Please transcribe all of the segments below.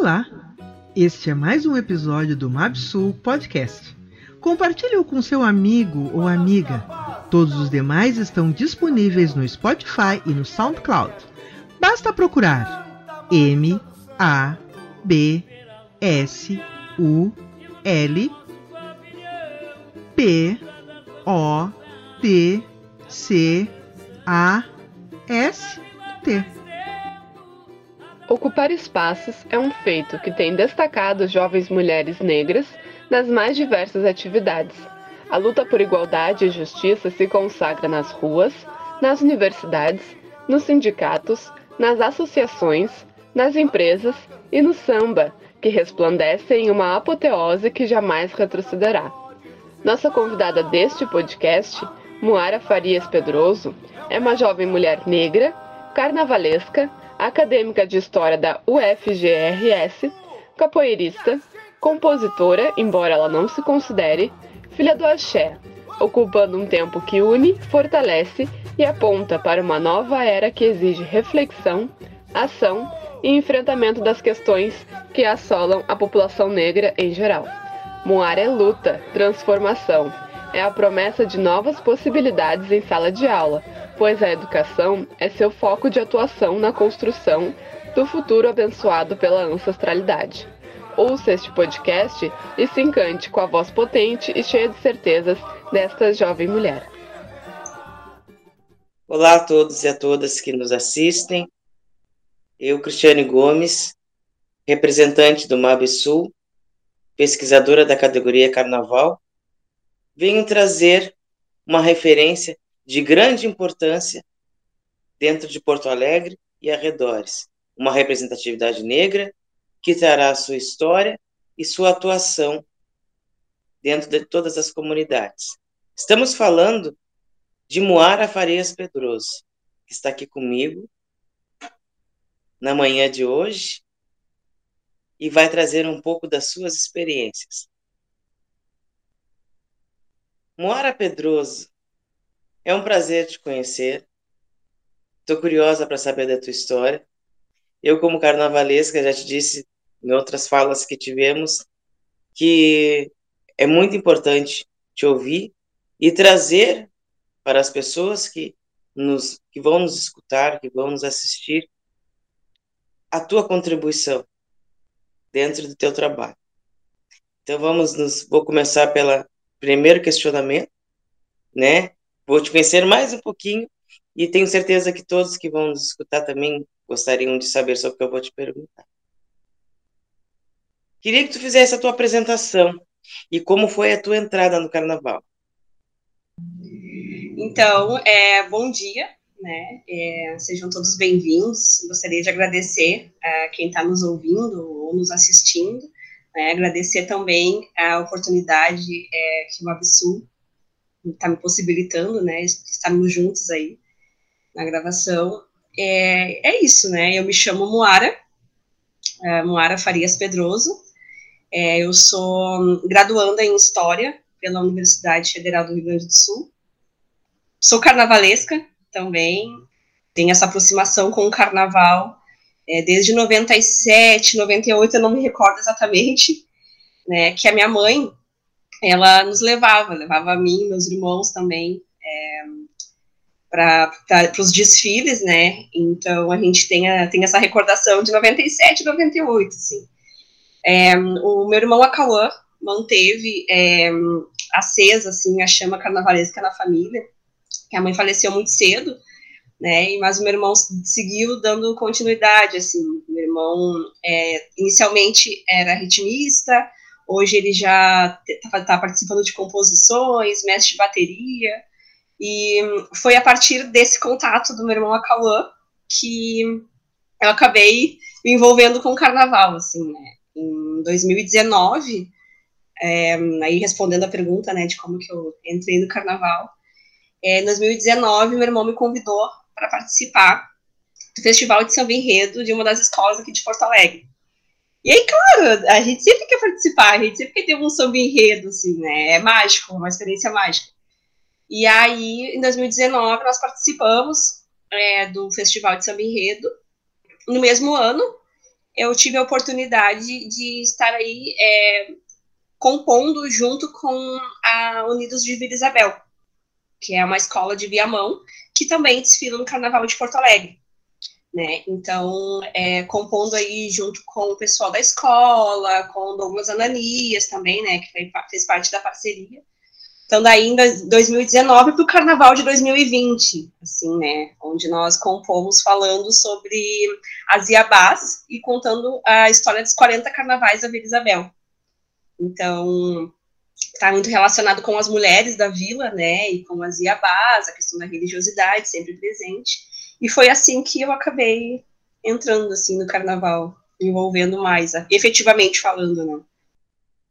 Olá! Este é mais um episódio do Mapsul Podcast. Compartilhe-o com seu amigo ou amiga. Todos os demais estão disponíveis no Spotify e no SoundCloud. Basta procurar M A B S U L P O T C A S T. Ocupar espaços é um feito que tem destacado jovens mulheres negras nas mais diversas atividades. A luta por igualdade e justiça se consagra nas ruas, nas universidades, nos sindicatos, nas associações, nas empresas e no samba, que resplandece em uma apoteose que jamais retrocederá. Nossa convidada deste podcast, Moara Farias Pedroso, é uma jovem mulher negra, carnavalesca, acadêmica de História da UFGRS, capoeirista, compositora, embora ela não se considere, filha do axé, ocupando um tempo que une, fortalece e aponta para uma nova era que exige reflexão, ação e enfrentamento das questões que assolam a população negra em geral. Moara é luta, transformação, é a promessa de novas possibilidades em sala de aula, pois a educação é seu foco de atuação na construção do futuro abençoado pela ancestralidade. Ouça este podcast e se encante com a voz potente e cheia de certezas desta jovem mulher. Olá a todos e a todas que nos assistem. Eu, Cristiane Gomes, representante do MABSUL, pesquisadora da categoria Carnaval, venho trazer uma referência de grande importância dentro de Porto Alegre e arredores. Uma representatividade negra que trará sua história e sua atuação dentro de todas as comunidades. Estamos falando de Moara Farias Pedroso, que está aqui comigo na manhã de hoje e vai trazer um pouco das suas experiências. Moara Pedroso é um prazer te conhecer. Estou curiosa para saber da tua história. Eu, como carnavalesca, já te disse em outras falas que tivemos que é muito importante te ouvir e trazer para as pessoas que nos que vão nos escutar, que vão nos assistir, a tua contribuição dentro do teu trabalho. Então vamos nos vou começar pelo primeiro questionamento, né? Vou te conhecer mais um pouquinho e tenho certeza que todos que vão nos escutar também gostariam de saber sobre o que eu vou te perguntar. Queria que tu fizesse a tua apresentação e como foi a tua entrada no carnaval. Então, é, bom dia, né? É, sejam todos bem-vindos. Gostaria de agradecer a quem está nos ouvindo ou nos assistindo. Né? Agradecer também a oportunidade é, que o Absul está me possibilitando, né, estarmos juntos aí na gravação. É, é isso, né, eu me chamo Moara, é, Moara Farias Pedroso, é, eu sou graduanda em História pela Universidade Federal do Rio Grande do Sul, sou carnavalesca também, tenho essa aproximação com o carnaval é, desde 97, 98, eu não me recordo exatamente, né, que a minha mãe, ela nos levava, levava a mim, meus irmãos também, é, para os desfiles, né? Então a gente tem, a, tem essa recordação de 97, 98, assim. É, o meu irmão Acauã manteve é, acesa, assim, a chama carnavalesca na família, que a mãe faleceu muito cedo, né? Mas o meu irmão seguiu dando continuidade, assim. Meu irmão é, inicialmente era ritmista, Hoje ele já está tá participando de composições, mestre de bateria. E foi a partir desse contato do meu irmão Acauã que eu acabei me envolvendo com o carnaval, assim, né? Em 2019, é, aí respondendo a pergunta, né, de como que eu entrei no carnaval, é, em 2019, meu irmão me convidou para participar do Festival de Samba Enredo de uma das escolas aqui de Porto Alegre. E aí, claro, a gente sempre quer participar, a gente sempre quer ter um samba enredo, assim, né? É mágico, uma experiência mágica. E aí, em 2019, nós participamos é, do Festival de Samba Enredo. No mesmo ano, eu tive a oportunidade de estar aí é, compondo junto com a Unidos de Vila Isabel, que é uma escola de Viamão, que também desfila no Carnaval de Porto Alegre. Né? Então, é, compondo aí junto com o pessoal da escola, com Douglas Ananias também, né, que fez parte da parceria. Então, daí em 2019 para o Carnaval de 2020, assim, né, onde nós compomos falando sobre as Iabás e contando a história dos 40 carnavais da Vila Isabel. Então, está muito relacionado com as mulheres da vila, né, e com as Iabás, a questão da religiosidade sempre presente. E foi assim que eu acabei entrando, assim, no Carnaval, envolvendo mais, efetivamente falando, né.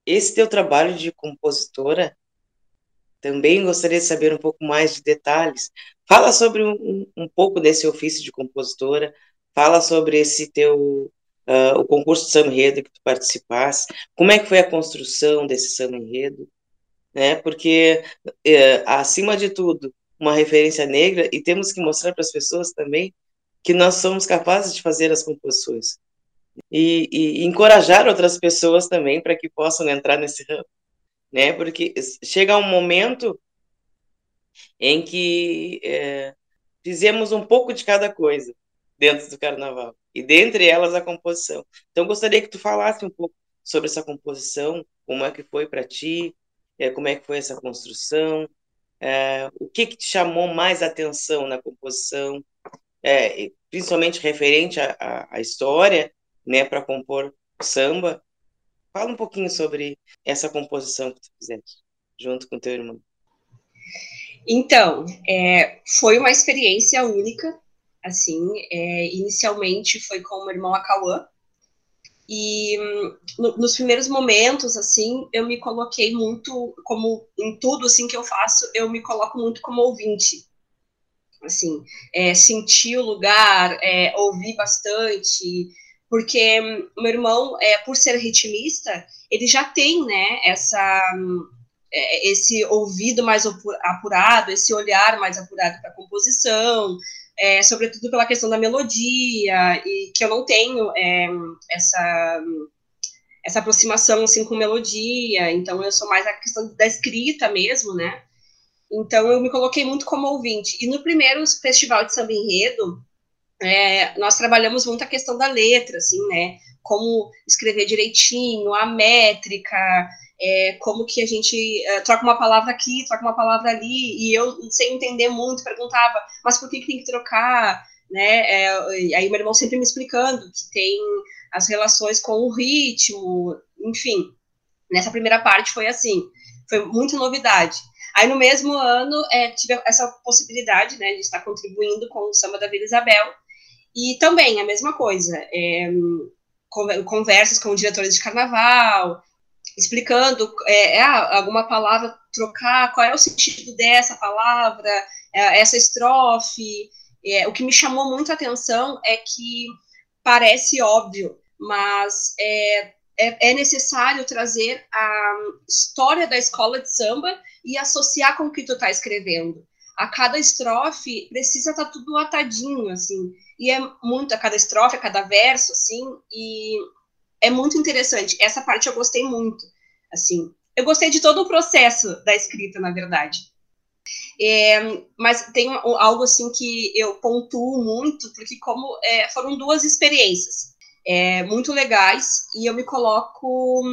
Esse teu trabalho de compositora também gostaria de saber um pouco mais de detalhes. Fala sobre um, um pouco desse ofício de compositora, fala sobre esse teu uh, o concurso de samba enredo que tu participaste, como é que foi a construção desse samba enredo, né? Porque uh, acima de tudo uma referência negra e temos que mostrar para as pessoas também que nós somos capazes de fazer as composições e, e encorajar outras pessoas também para que possam entrar nesse ramo né? Porque chega um momento em que é, fizemos um pouco de cada coisa dentro do carnaval, e dentre elas a composição. Então, gostaria que tu falasse um pouco sobre essa composição, como é que foi para ti, é, como é que foi essa construção, é, o que, que te chamou mais atenção na composição, é, principalmente referente à história, né, para compor samba, Fala um pouquinho sobre essa composição que tu fizeste junto com teu irmão. Então, é, foi uma experiência única, assim, é, inicialmente foi com o meu irmão Acauã, e no, nos primeiros momentos, assim, eu me coloquei muito, como em tudo, assim, que eu faço, eu me coloco muito como ouvinte, assim, é, sentir o lugar, é, ouvir bastante, porque meu irmão, é, por ser ritmista, ele já tem, né, essa, é, esse ouvido mais apurado, esse olhar mais apurado para a composição, é, sobretudo pela questão da melodia, e que eu não tenho é, essa, essa aproximação, assim, com melodia, então eu sou mais a questão da escrita mesmo, né, então eu me coloquei muito como ouvinte. E no primeiro festival de samba enredo, é, nós trabalhamos muito a questão da letra, assim, né? Como escrever direitinho, a métrica, é, como que a gente é, troca uma palavra aqui, troca uma palavra ali, e eu, sem entender muito, perguntava, mas por que, que tem que trocar? Né? É, aí meu irmão sempre me explicando que tem as relações com o ritmo, enfim. Nessa primeira parte foi assim, foi muita novidade. Aí no mesmo ano é, tive essa possibilidade né, de estar contribuindo com o samba da Vila Isabel, e também a mesma coisa, é, conversas com diretores de carnaval, explicando é, é, alguma palavra trocar, qual é o sentido dessa palavra, é, essa estrofe. É, o que me chamou muito a atenção é que parece óbvio, mas é, é, é necessário trazer a história da escola de samba e associar com o que tu está escrevendo. A cada estrofe precisa estar tá tudo atadinho, assim e é muito a cada estrofe, a cada verso, assim, e é muito interessante. Essa parte eu gostei muito, assim. Eu gostei de todo o processo da escrita, na verdade. É, mas tem algo assim que eu pontuo muito, porque como é, foram duas experiências é, muito legais, e eu me coloco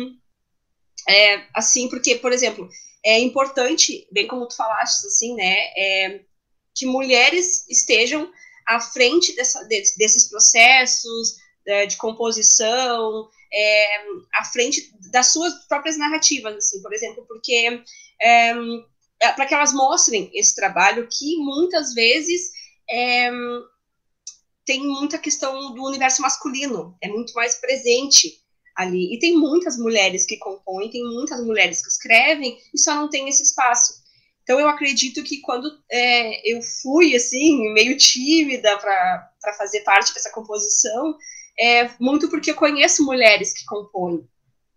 é, assim, porque, por exemplo, é importante, bem como tu falaste, assim, né, é, que mulheres estejam à frente dessa, desses processos é, de composição, é, à frente das suas próprias narrativas, assim, por exemplo, porque é, é para que elas mostrem esse trabalho que muitas vezes é, tem muita questão do universo masculino, é muito mais presente ali. E tem muitas mulheres que compõem, tem muitas mulheres que escrevem e só não tem esse espaço. Então, eu acredito que quando é, eu fui, assim, meio tímida para fazer parte dessa composição, é muito porque eu conheço mulheres que compõem,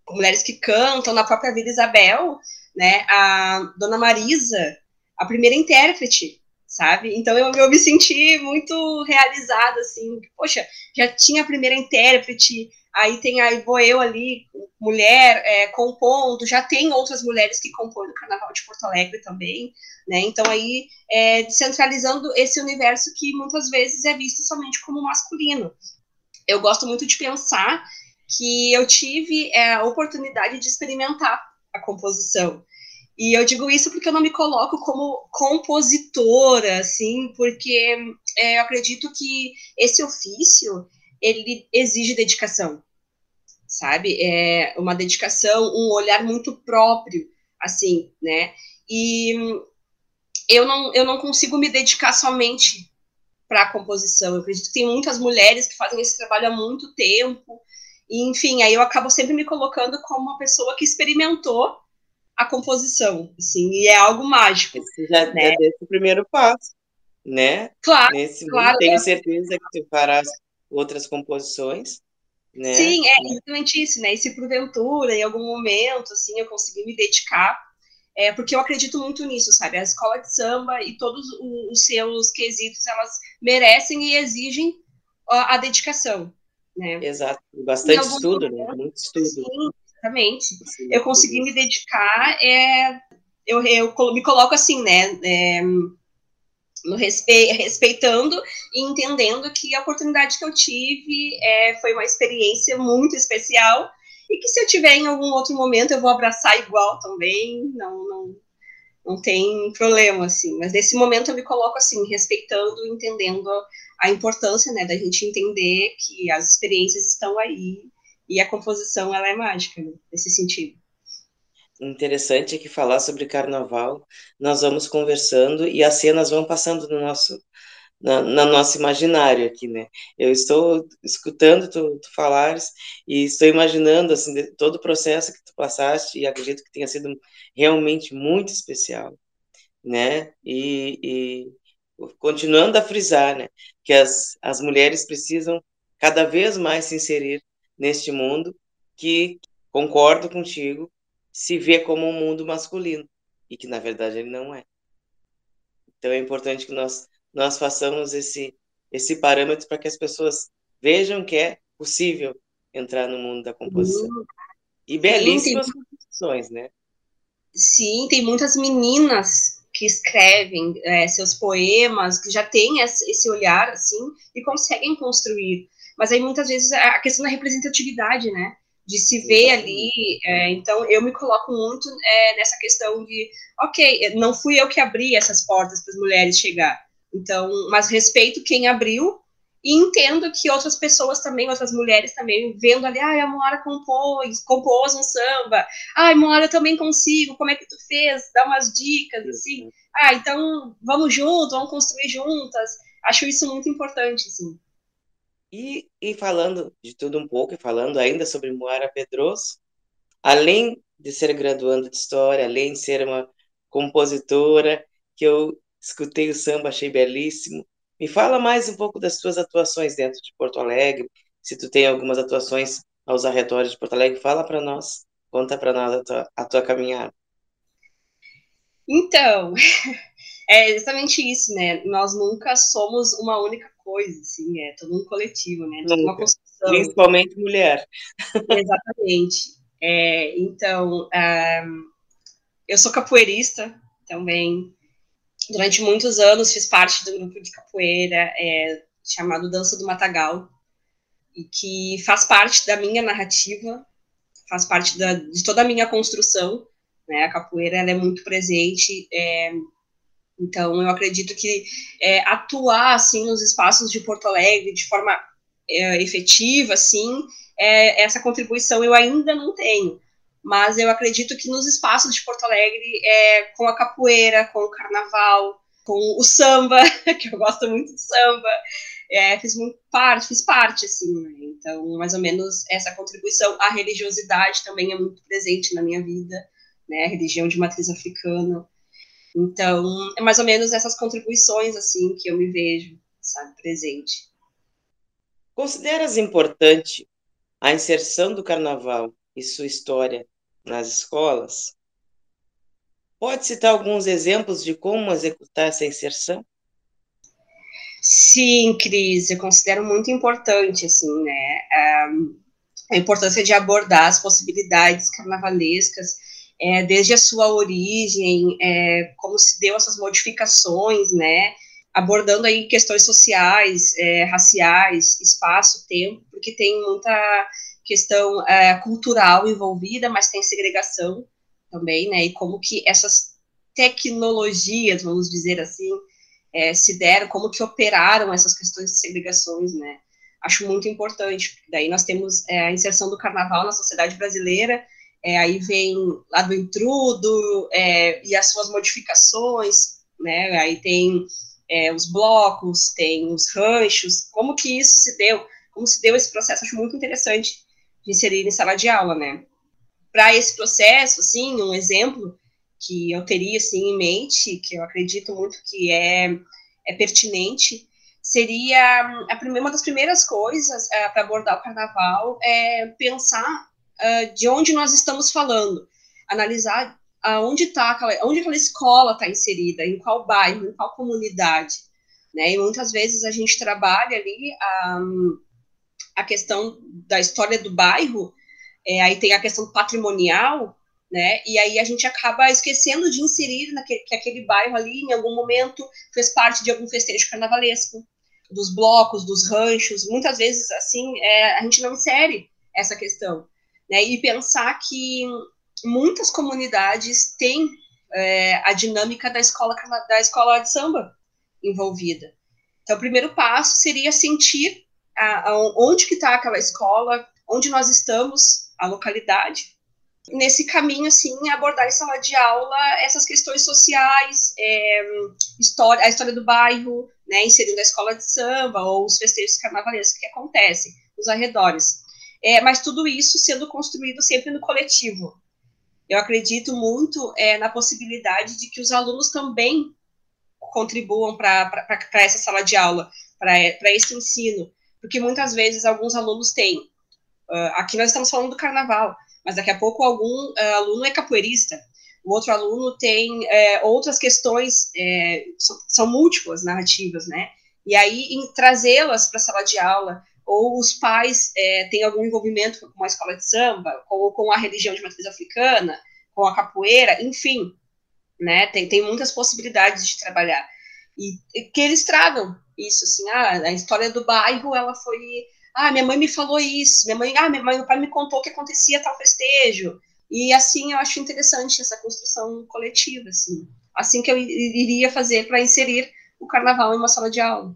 mulheres que cantam, na própria Vida Isabel, né, a Dona Marisa, a primeira intérprete, sabe? Então, eu, eu me senti muito realizada, assim, poxa, já tinha a primeira intérprete, aí tem aí vou eu ali, mulher, é, compondo, já tem outras mulheres que compõem no Carnaval de Porto Alegre também, né? Então aí é, descentralizando esse universo que muitas vezes é visto somente como masculino. Eu gosto muito de pensar que eu tive é, a oportunidade de experimentar a composição. E eu digo isso porque eu não me coloco como compositora, assim, porque é, eu acredito que esse ofício ele exige dedicação, sabe? É uma dedicação, um olhar muito próprio, assim, né? E eu não, eu não consigo me dedicar somente para a composição. Eu acredito que tem muitas mulheres que fazem esse trabalho há muito tempo. E, enfim, aí eu acabo sempre me colocando como uma pessoa que experimentou a composição, assim, e é algo mágico. Você já né? deu o primeiro passo, né? Claro, Nesse claro. Tenho é. certeza que tu farás outras composições, né? Sim, é exatamente isso, né? E se porventura, em algum momento, assim, eu conseguir me dedicar, é, porque eu acredito muito nisso, sabe? A escola de samba e todos os seus quesitos, elas merecem e exigem a, a dedicação, né? Exato, bastante estudo, né? Muito estudo. Sim, exatamente. Sim, eu consegui me dedicar, é, eu, eu me coloco assim, né? É, no respe respeitando e entendendo que a oportunidade que eu tive é, foi uma experiência muito especial e que se eu tiver em algum outro momento eu vou abraçar igual também, não, não, não tem problema, assim. Mas nesse momento eu me coloco assim, respeitando, entendendo a importância, né, da gente entender que as experiências estão aí e a composição, ela é mágica, né, nesse sentido interessante é que falar sobre carnaval, nós vamos conversando e as cenas vão passando no nosso na, na nosso imaginário aqui, né? Eu estou escutando tu, tu falares e estou imaginando assim todo o processo que tu passaste e acredito que tenha sido realmente muito especial, né? E, e continuando a frisar, né? Que as, as mulheres precisam cada vez mais se inserir neste mundo que concordo contigo se vê como um mundo masculino e que na verdade ele não é. Então é importante que nós nós façamos esse esse parâmetro para que as pessoas vejam que é possível entrar no mundo da composição. E belíssimas Sim, tem... composições, né? Sim, tem muitas meninas que escrevem é, seus poemas, que já têm esse olhar, assim, e conseguem construir. Mas aí, muitas vezes, a questão da representatividade, né? de se ver ali. É, então, eu me coloco muito é, nessa questão de, ok, não fui eu que abri essas portas para as mulheres chegar, então, mas respeito quem abriu e entendo que outras pessoas também, outras mulheres também, vendo ali, ah, a Moara compôs, compôs um samba, ah, Moara, eu também consigo, como é que tu fez? Dá umas dicas, assim, ah, então vamos junto, vamos construir juntas. Acho isso muito importante, assim. E, e falando de tudo um pouco, e falando ainda sobre Moara Pedroso, além de ser graduando de História, além de ser uma compositora, que eu escutei o samba, achei belíssimo, me fala mais um pouco das tuas atuações dentro de Porto Alegre, se tu tem algumas atuações aos arredores de Porto Alegre, fala para nós, conta para nós a tua, a tua caminhada. Então, é exatamente isso, né? Nós nunca somos uma única coisa, assim, é todo um coletivo, né? Toda uma construção. Principalmente mulher. Exatamente. É, então, um, eu sou capoeirista também. Durante muitos anos fiz parte do grupo de capoeira é, chamado Dança do Matagal, e que faz parte da minha narrativa, faz parte da, de toda a minha construção. Né? A capoeira é muito presente é, então, eu acredito que é, atuar, assim, nos espaços de Porto Alegre de forma é, efetiva, assim, é, essa contribuição eu ainda não tenho. Mas eu acredito que nos espaços de Porto Alegre, é, com a capoeira, com o carnaval, com o samba, que eu gosto muito de samba, é, fiz muito parte, fiz parte, assim, né? Então, mais ou menos essa contribuição. A religiosidade também é muito presente na minha vida, né? A religião de matriz africana. Então, é mais ou menos essas contribuições assim que eu me vejo, sabe, presente. Consideras importante a inserção do carnaval e sua história nas escolas? Pode citar alguns exemplos de como executar essa inserção? Sim, Cris, eu considero muito importante, assim, né? Um, a importância de abordar as possibilidades carnavalescas, é, desde a sua origem, é, como se deu essas modificações, né, abordando aí questões sociais, é, raciais, espaço, tempo, porque tem muita questão é, cultural envolvida, mas tem segregação também, né, e como que essas tecnologias, vamos dizer assim, é, se deram, como que operaram essas questões de segregações, né, acho muito importante. Daí nós temos é, a inserção do carnaval na sociedade brasileira, é, aí vem lá do intrudo e as suas modificações, né? Aí tem os blocos, tem os ranchos, como que isso se deu, como se deu esse processo, acho muito interessante inserir em sala de aula, né? Para esse processo, assim, um exemplo que eu teria assim em mente, que eu acredito muito que é, é pertinente, seria a primeira, uma das primeiras coisas uh, para abordar o carnaval é pensar uh, de onde nós estamos falando, analisar aonde aquela, onde aquela escola está inserida, em qual bairro, em qual comunidade, né? E muitas vezes a gente trabalha ali um, a questão da história do bairro, é, aí tem a questão patrimonial, né? E aí a gente acaba esquecendo de inserir naquele, que aquele bairro ali, em algum momento, fez parte de algum festejo carnavalesco, dos blocos, dos ranchos, muitas vezes, assim, é, a gente não insere essa questão, né, e pensar que muitas comunidades têm é, a dinâmica da escola, da escola de samba envolvida. Então, o primeiro passo seria sentir a, a, onde que está aquela escola, onde nós estamos, a localidade, nesse caminho, assim, abordar em sala de aula essas questões sociais, é, história, a história do bairro, né, inserindo a escola de samba ou os festejos carnavalescos que acontecem nos arredores. É, mas tudo isso sendo construído sempre no coletivo. Eu acredito muito é, na possibilidade de que os alunos também contribuam para essa sala de aula, para esse ensino, porque muitas vezes alguns alunos têm. Uh, aqui nós estamos falando do carnaval, mas daqui a pouco algum uh, aluno é capoeirista, o outro aluno tem é, outras questões, é, são múltiplas narrativas, né? E aí, trazê-las para a sala de aula, ou os pais é, têm algum envolvimento com a escola de samba, ou com a religião de matriz africana, com a capoeira, enfim, né? Tem, tem muitas possibilidades de trabalhar. E que eles tragam isso, assim, ah, a história do bairro, ela foi ah, minha mãe me falou isso, minha mãe, ah, minha mãe, meu pai me contou que acontecia tal festejo. E assim eu acho interessante essa construção coletiva, assim. Assim que eu iria fazer para inserir o carnaval em uma sala de aula.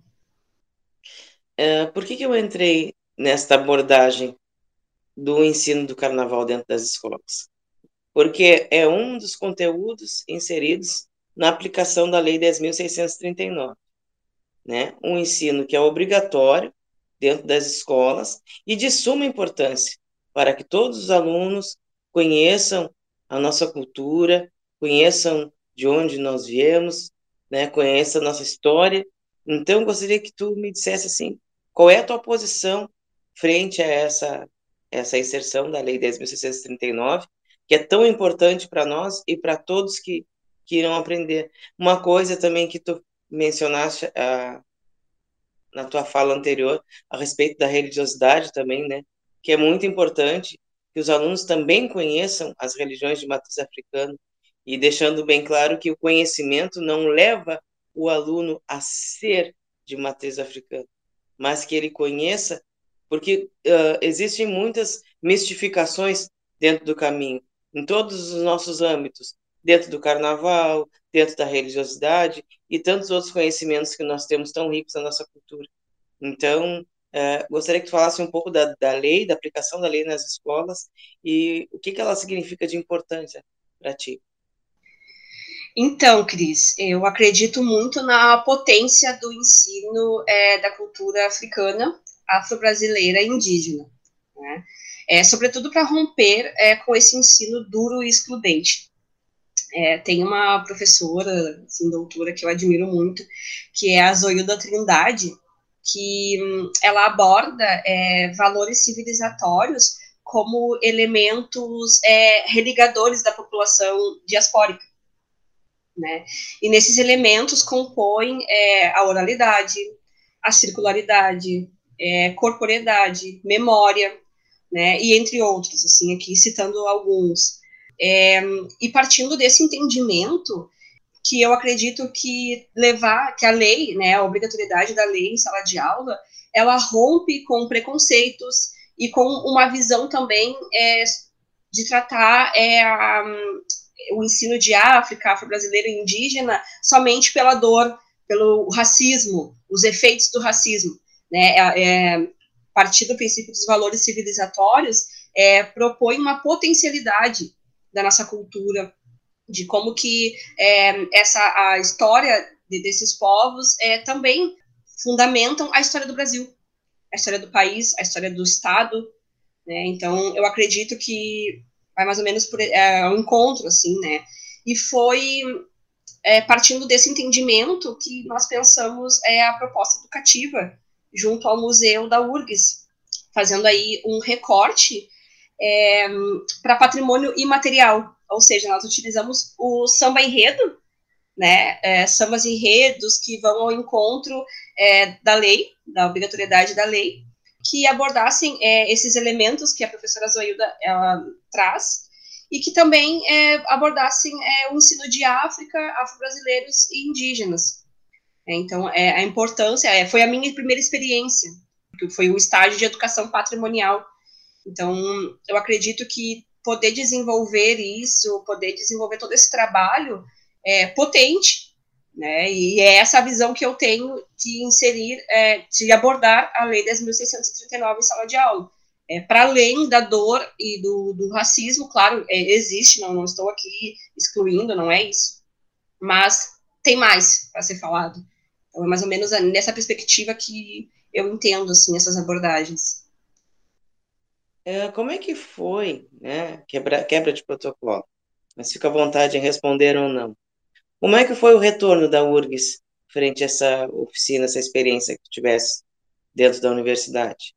É, por que, que eu entrei nesta abordagem do ensino do carnaval dentro das escolas? Porque é um dos conteúdos inseridos na aplicação da Lei 10.639. Né? Um ensino que é obrigatório dentro das escolas e de suma importância para que todos os alunos conheçam a nossa cultura, conheçam de onde nós viemos, né, conheçam a nossa história. Então, gostaria que tu me dissesse assim, qual é a tua posição frente a essa essa inserção da Lei 10.639, que é tão importante para nós e para todos que, que irão aprender. Uma coisa também que tu mencionaste, a, na tua fala anterior a respeito da religiosidade também, né? Que é muito importante que os alunos também conheçam as religiões de matriz africana e deixando bem claro que o conhecimento não leva o aluno a ser de matriz africana, mas que ele conheça, porque uh, existem muitas mistificações dentro do caminho, em todos os nossos âmbitos, dentro do carnaval, dentro da religiosidade e tantos outros conhecimentos que nós temos tão ricos na nossa cultura. Então, é, gostaria que tu falasse um pouco da, da lei, da aplicação da lei nas escolas e o que, que ela significa de importância para ti. Então, Cris, eu acredito muito na potência do ensino é, da cultura africana, afro-brasileira e indígena, né? é, sobretudo para romper é, com esse ensino duro e excludente. É, tem uma professora, assim, doutora, que eu admiro muito, que é a Zoilda Trindade, que hum, ela aborda é, valores civilizatórios como elementos é, religadores da população diaspórica. Né? E nesses elementos compõem é, a oralidade, a circularidade, é, corporeidade, memória, né, e entre outros, assim, aqui citando alguns. É, e partindo desse entendimento, que eu acredito que levar, que a lei, né, a obrigatoriedade da lei em sala de aula, ela rompe com preconceitos e com uma visão também é, de tratar é, a, o ensino de África, afro-brasileiro e indígena somente pela dor, pelo racismo, os efeitos do racismo, né, é, é partir do princípio dos valores civilizatórios, é, propõe uma potencialidade da nossa cultura, de como que é, essa a história de, desses povos é, também fundamentam a história do Brasil, a história do país, a história do Estado, né? Então, eu acredito que vai mais ou menos por é, um encontro, assim, né? E foi é, partindo desse entendimento que nós pensamos é, a proposta educativa junto ao Museu da URGS, fazendo aí um recorte é, para patrimônio imaterial, ou seja, nós utilizamos o samba enredo, né, é, sambas enredos que vão ao encontro é, da lei, da obrigatoriedade da lei, que abordassem é, esses elementos que a professora Zoilda ela traz, e que também é, abordassem é, o ensino de África, afro-brasileiros e indígenas. Então, a importância, foi a minha primeira experiência, que foi o estágio de educação patrimonial. Então, eu acredito que poder desenvolver isso, poder desenvolver todo esse trabalho é potente, né? E é essa visão que eu tenho de inserir, é, de abordar a Lei 10.639 em sala de aula. É, para além da dor e do, do racismo, claro, é, existe, não, não estou aqui excluindo, não é isso, mas tem mais para ser falado. Então, é mais ou menos nessa perspectiva que eu entendo, assim, essas abordagens. É, como é que foi, né, quebra, quebra de protocolo? Mas fica à vontade em responder ou não. Como é que foi o retorno da URGS frente a essa oficina, essa experiência que tivesse dentro da universidade?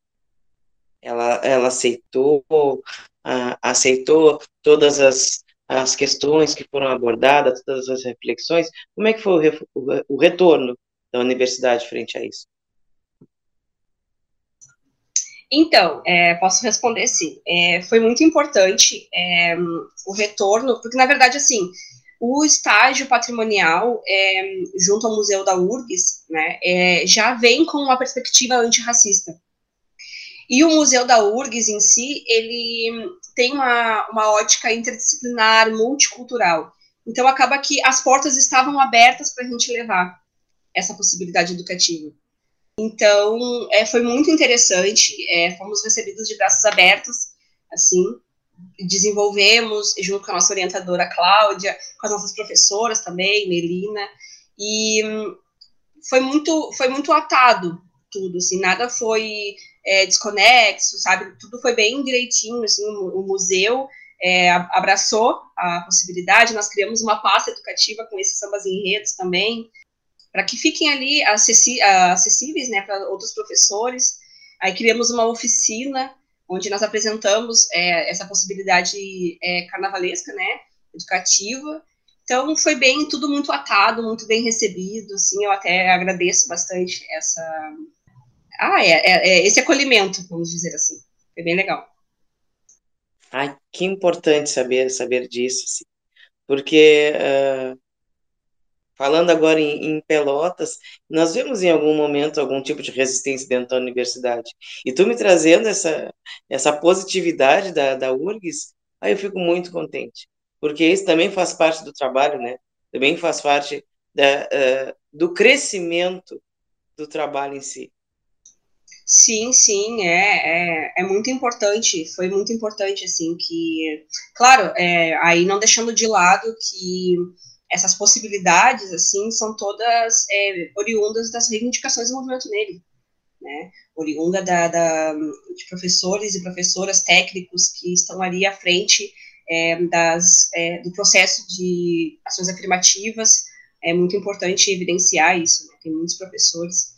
Ela, ela aceitou, aceitou todas as, as questões que foram abordadas, todas as reflexões. Como é que foi o, o, o retorno da universidade frente a isso? Então, é, posso responder sim. É, foi muito importante é, o retorno, porque na verdade, assim, o estágio patrimonial é, junto ao Museu da URGS, né, é, já vem com uma perspectiva antirracista. E o Museu da URGS em si, ele tem uma, uma ótica interdisciplinar, multicultural. Então, acaba que as portas estavam abertas para a gente levar essa possibilidade educativa. Então, é, foi muito interessante, é, fomos recebidos de braços abertos, assim, desenvolvemos, junto com a nossa orientadora Cláudia, com as nossas professoras também, Melina, e hum, foi muito, foi muito atado tudo, assim, nada foi é, desconexo, sabe, tudo foi bem direitinho, assim, o, o museu é, abraçou a possibilidade, nós criamos uma pasta educativa com esses sambas enredos também, para que fiquem ali acessíveis né, para outros professores. Aí criamos uma oficina onde nós apresentamos é, essa possibilidade é, carnavalesca, né, educativa. Então foi bem, tudo muito atado, muito bem recebido, assim, eu até agradeço bastante essa, ah, é, é, é esse acolhimento, vamos dizer assim, foi bem legal. Ai, que importante saber saber disso, assim, porque uh, Falando agora em, em, Pelotas, nós vemos em algum momento algum tipo de resistência dentro da universidade. E tu me trazendo essa, essa positividade da, da URGS, aí eu fico muito contente. Porque isso também faz parte do trabalho, né? Também faz parte da, uh, do crescimento do trabalho em si. Sim, sim, é, é, é, muito importante, foi muito importante, assim, que, claro, é, aí não deixando de lado que essas possibilidades, assim, são todas é, oriundas das reivindicações do movimento negro, né, oriunda da, da, de professores e professoras técnicos que estão ali à frente é, das, é, do processo de ações afirmativas, é muito importante evidenciar isso, né, tem muitos professores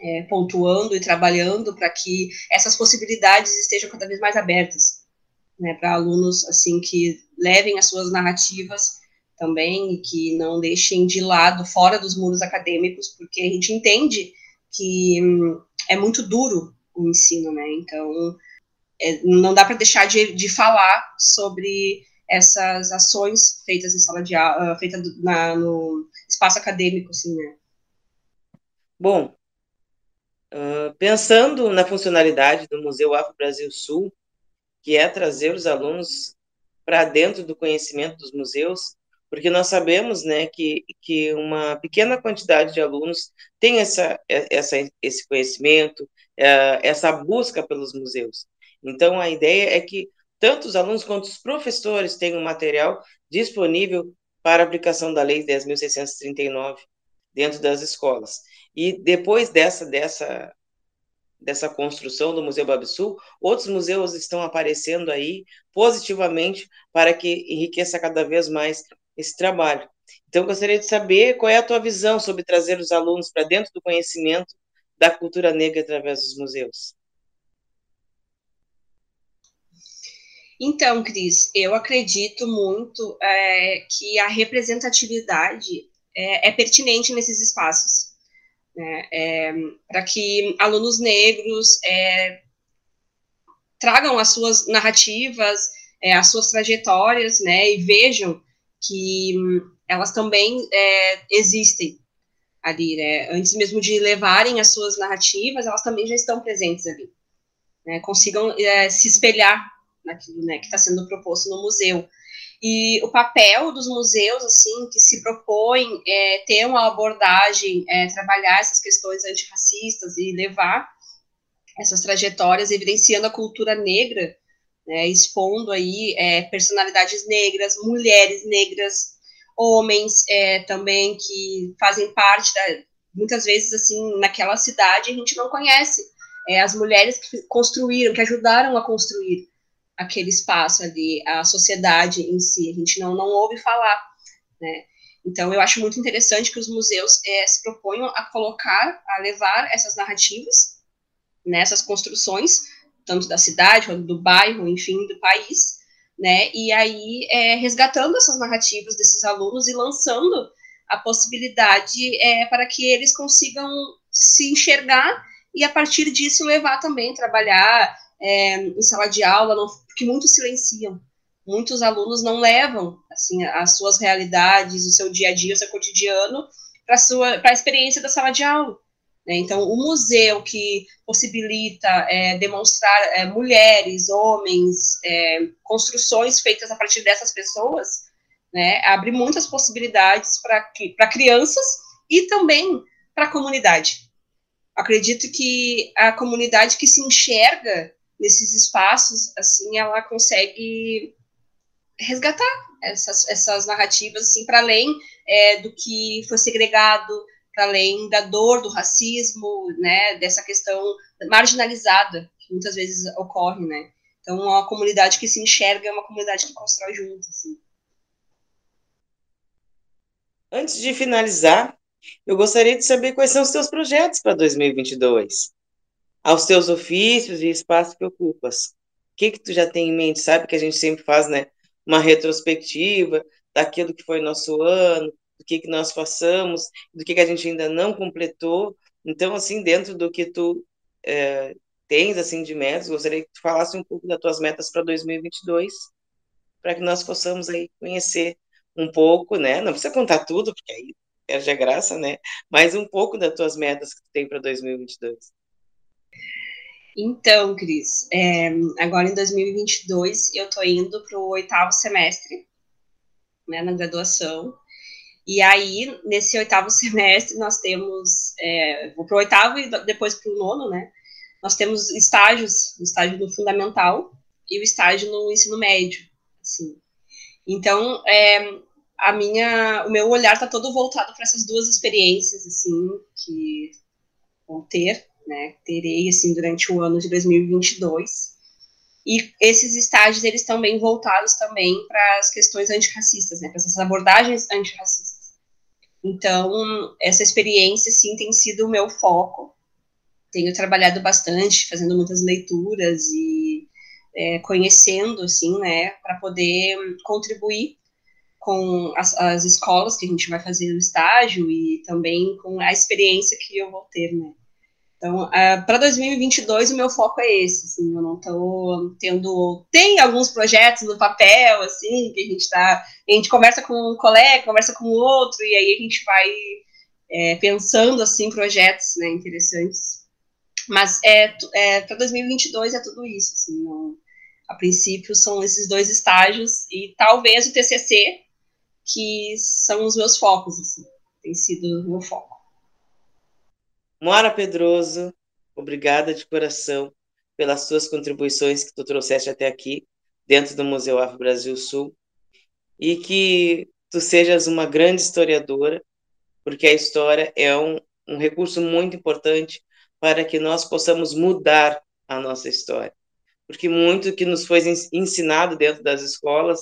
é, pontuando e trabalhando para que essas possibilidades estejam cada vez mais abertas, né, para alunos, assim, que levem as suas narrativas também e que não deixem de lado, fora dos muros acadêmicos, porque a gente entende que hum, é muito duro o ensino, né? Então, é, não dá para deixar de, de falar sobre essas ações feitas em sala de aula, uh, feitas na, no espaço acadêmico, assim, né? Bom, uh, pensando na funcionalidade do Museu Afro Brasil Sul, que é trazer os alunos para dentro do conhecimento dos museus, porque nós sabemos, né, que, que uma pequena quantidade de alunos tem essa, essa, esse conhecimento, uh, essa busca pelos museus. Então, a ideia é que tanto os alunos quanto os professores tenham material disponível para aplicação da Lei 10.639 dentro das escolas. E depois dessa, dessa, dessa construção do Museu Babsul, outros museus estão aparecendo aí positivamente para que enriqueça cada vez mais esse trabalho. Então, gostaria de saber qual é a tua visão sobre trazer os alunos para dentro do conhecimento da cultura negra através dos museus. Então, Cris, eu acredito muito é, que a representatividade é, é, pertinente nesses espaços, né, é, para que alunos negros é, tragam as suas narrativas, é, as suas trajetórias, né, e vejam que elas também é, existem ali, né, antes mesmo de levarem as suas narrativas, elas também já estão presentes ali, né, consigam se espelhar naquilo né, que está sendo proposto no museu. E o papel dos museus, assim, que se propõem é, ter uma abordagem, é, trabalhar essas questões antirracistas e levar essas trajetórias, evidenciando a cultura negra, né, expondo aí é, personalidades negras, mulheres negras, homens é, também que fazem parte da, muitas vezes assim naquela cidade a gente não conhece é, as mulheres que construíram, que ajudaram a construir aquele espaço ali, a sociedade em si, a gente não, não ouve falar, né? Então, eu acho muito interessante que os museus é, se proponham a colocar, a levar essas narrativas, nessas né, construções, tanto da cidade, quanto do bairro, enfim, do país, né? E aí, é, resgatando essas narrativas desses alunos e lançando a possibilidade é, para que eles consigam se enxergar e, a partir disso, levar também, trabalhar é, em sala de aula, não, porque muitos silenciam. Muitos alunos não levam assim as suas realidades, o seu dia a dia, o seu cotidiano para sua para a experiência da sala de aula. Né? Então, o museu que possibilita é, demonstrar é, mulheres, homens, é, construções feitas a partir dessas pessoas, né, abre muitas possibilidades para crianças e também para a comunidade. Acredito que a comunidade que se enxerga nesses espaços, assim, ela consegue resgatar essas, essas narrativas, assim, para além é, do que foi segregado, para além da dor do racismo, né, dessa questão marginalizada que muitas vezes ocorre, né. Então, uma comunidade que se enxerga é uma comunidade que constrói junto, assim. Antes de finalizar, eu gostaria de saber quais são os seus projetos para 2022 aos teus ofícios e espaços que ocupas. O que que tu já tem em mente? Sabe que a gente sempre faz, né, uma retrospectiva daquilo que foi nosso ano, do que que nós passamos, do que que a gente ainda não completou. Então, assim, dentro do que tu é, tens, assim, de metas, gostaria que tu falasse um pouco das tuas metas para 2022, para que nós possamos aí conhecer um pouco, né? Não precisa contar tudo, porque aí perde a graça, né? Mas um pouco das tuas metas que tu tem para 2022. Então, Cris, é, agora em 2022 eu estou indo para o oitavo semestre, né, na graduação. E aí, nesse oitavo semestre, nós temos, é, vou para o oitavo e depois para o nono, né? Nós temos estágios, o estágio no fundamental e o estágio no ensino médio, assim. Então, é, a minha, o meu olhar está todo voltado para essas duas experiências, assim, que vou ter né, terei assim durante o ano de 2022. E esses estágios eles estão bem voltados também para as questões antirracistas, né, para essas abordagens antirracistas. Então, essa experiência sim tem sido o meu foco. Tenho trabalhado bastante, fazendo muitas leituras e é, conhecendo, assim, né, para poder contribuir com as, as, escolas que a gente vai fazer o estágio e também com a experiência que eu vou ter, né. Então, uh, para 2022, o meu foco é esse, assim, eu não estou tendo... Tem alguns projetos no papel, assim, que a gente está... A gente conversa com um colega, conversa com outro, e aí a gente vai é, pensando, assim, projetos, né, interessantes. Mas é, é, para 2022 é tudo isso, assim, não, a princípio são esses dois estágios, e talvez o TCC, que são os meus focos, assim, tem sido o meu foco. Moara Pedroso, obrigada de coração pelas suas contribuições que tu trouxeste até aqui, dentro do Museu Afro Brasil Sul, e que tu sejas uma grande historiadora, porque a história é um, um recurso muito importante para que nós possamos mudar a nossa história. Porque muito que nos foi ensinado dentro das escolas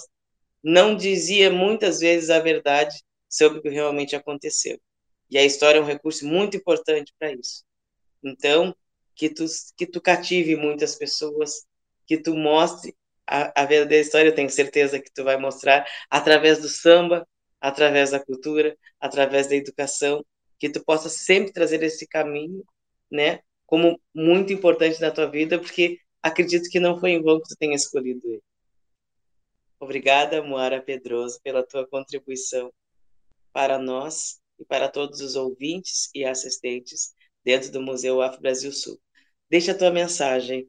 não dizia muitas vezes a verdade sobre o que realmente aconteceu. E a história é um recurso muito importante para isso. Então, que tu, que tu cative muitas pessoas, que tu mostre a, a verdadeira história, eu tenho certeza que tu vai mostrar através do samba, através da cultura, através da educação, que tu possa sempre trazer esse caminho, né, como muito importante na tua vida, porque acredito que não foi em vão que tu tenha escolhido ele. Obrigada, Moara Pedroso, pela tua contribuição para nós e para todos os ouvintes e assistentes dentro do Museu Afro Brasil Sul. Deixa a tua mensagem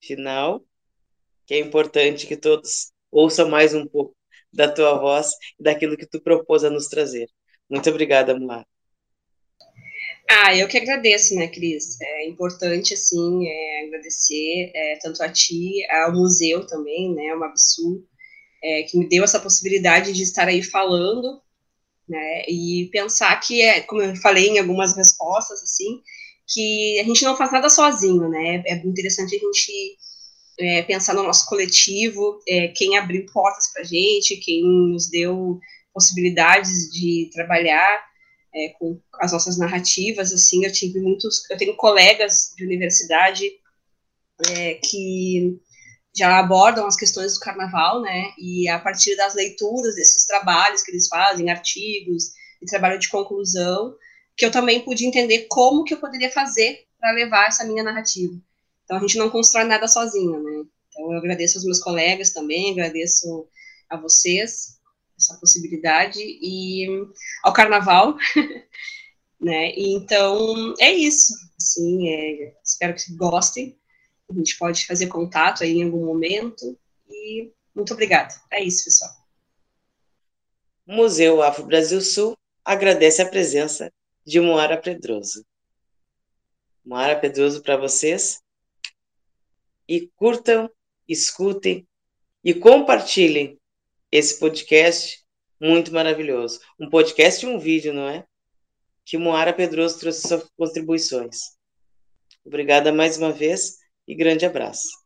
final, que é importante que todos ouçam mais um pouco da tua voz e daquilo que tu propôs a nos trazer. Muito obrigada, Moara. Ah, eu que agradeço, né, Cris? É importante, assim, é, agradecer é, tanto a ti, ao museu também, né, ao Mabsul, é, que me deu essa possibilidade de estar aí falando né? E pensar que é, como eu falei em algumas respostas, assim, que a gente não faz nada sozinho, né? É interessante a gente é, pensar no nosso coletivo, é, quem abriu portas para gente, quem nos deu possibilidades de trabalhar é, com as nossas narrativas, assim, eu tive muitos, eu tenho colegas de universidade é, que já abordam as questões do carnaval, né? E a partir das leituras desses trabalhos que eles fazem, artigos e trabalho de conclusão, que eu também pude entender como que eu poderia fazer para levar essa minha narrativa. Então a gente não constrói nada sozinho, né? Então eu agradeço aos meus colegas também, agradeço a vocês essa possibilidade e ao carnaval, né? E, então é isso, assim, é, espero que gostem a gente pode fazer contato aí em algum momento. E muito obrigada. É isso, pessoal. O Museu Afro Brasil Sul agradece a presença de Moara Pedroso. Moara Pedroso para vocês. E curtam, escutem e compartilhem esse podcast muito maravilhoso. Um podcast e um vídeo, não é? Que Moara Pedroso trouxe suas contribuições. Obrigada mais uma vez e grande abraço.